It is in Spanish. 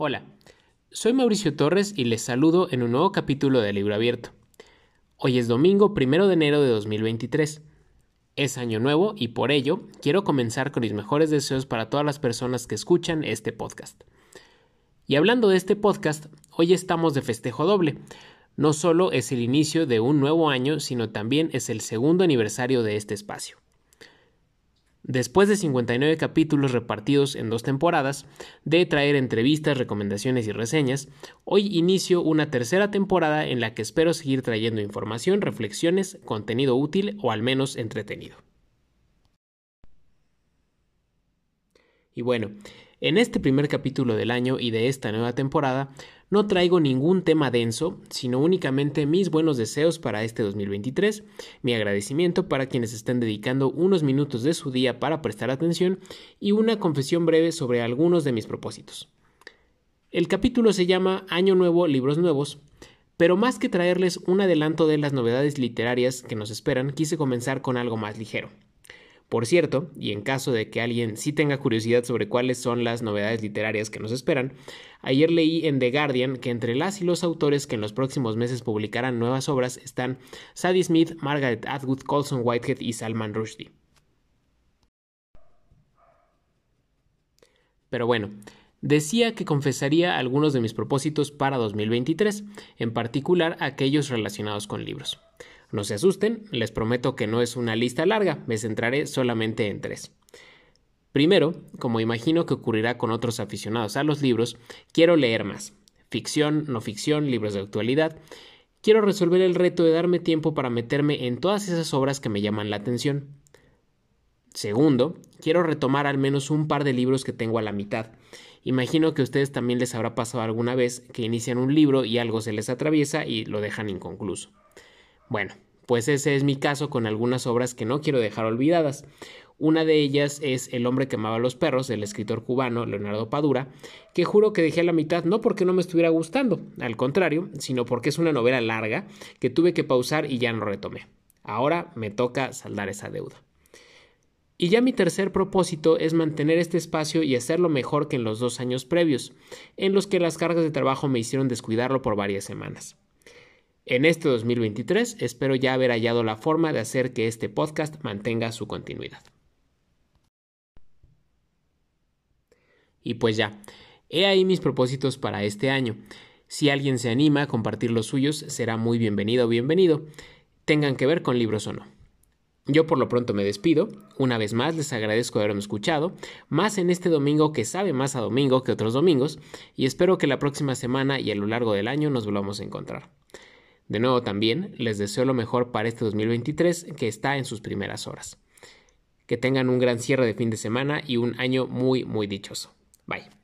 Hola, soy Mauricio Torres y les saludo en un nuevo capítulo de Libro Abierto. Hoy es domingo primero de enero de 2023. Es año nuevo y por ello quiero comenzar con mis mejores deseos para todas las personas que escuchan este podcast. Y hablando de este podcast, hoy estamos de festejo doble. No solo es el inicio de un nuevo año, sino también es el segundo aniversario de este espacio. Después de 59 capítulos repartidos en dos temporadas, de traer entrevistas, recomendaciones y reseñas, hoy inicio una tercera temporada en la que espero seguir trayendo información, reflexiones, contenido útil o al menos entretenido. Y bueno, en este primer capítulo del año y de esta nueva temporada, no traigo ningún tema denso, sino únicamente mis buenos deseos para este 2023, mi agradecimiento para quienes estén dedicando unos minutos de su día para prestar atención y una confesión breve sobre algunos de mis propósitos. El capítulo se llama Año Nuevo, Libros Nuevos, pero más que traerles un adelanto de las novedades literarias que nos esperan, quise comenzar con algo más ligero. Por cierto, y en caso de que alguien sí tenga curiosidad sobre cuáles son las novedades literarias que nos esperan, ayer leí en The Guardian que entre las y los autores que en los próximos meses publicarán nuevas obras están Sadie Smith, Margaret Atwood, Colson Whitehead y Salman Rushdie. Pero bueno, decía que confesaría algunos de mis propósitos para 2023, en particular aquellos relacionados con libros. No se asusten, les prometo que no es una lista larga, me centraré solamente en tres. Primero, como imagino que ocurrirá con otros aficionados a los libros, quiero leer más. Ficción, no ficción, libros de actualidad. Quiero resolver el reto de darme tiempo para meterme en todas esas obras que me llaman la atención. Segundo, quiero retomar al menos un par de libros que tengo a la mitad. Imagino que a ustedes también les habrá pasado alguna vez que inician un libro y algo se les atraviesa y lo dejan inconcluso. Bueno, pues ese es mi caso con algunas obras que no quiero dejar olvidadas. Una de ellas es El hombre que amaba los perros, del escritor cubano Leonardo Padura, que juro que dejé a la mitad no porque no me estuviera gustando, al contrario, sino porque es una novela larga que tuve que pausar y ya no retomé. Ahora me toca saldar esa deuda. Y ya mi tercer propósito es mantener este espacio y hacerlo mejor que en los dos años previos, en los que las cargas de trabajo me hicieron descuidarlo por varias semanas. En este 2023 espero ya haber hallado la forma de hacer que este podcast mantenga su continuidad. Y pues ya, he ahí mis propósitos para este año. Si alguien se anima a compartir los suyos, será muy bienvenido o bienvenido, tengan que ver con libros o no. Yo por lo pronto me despido. Una vez más les agradezco haberme escuchado, más en este domingo que sabe más a domingo que otros domingos, y espero que la próxima semana y a lo largo del año nos volvamos a encontrar. De nuevo también les deseo lo mejor para este 2023 que está en sus primeras horas. Que tengan un gran cierre de fin de semana y un año muy muy dichoso. Bye.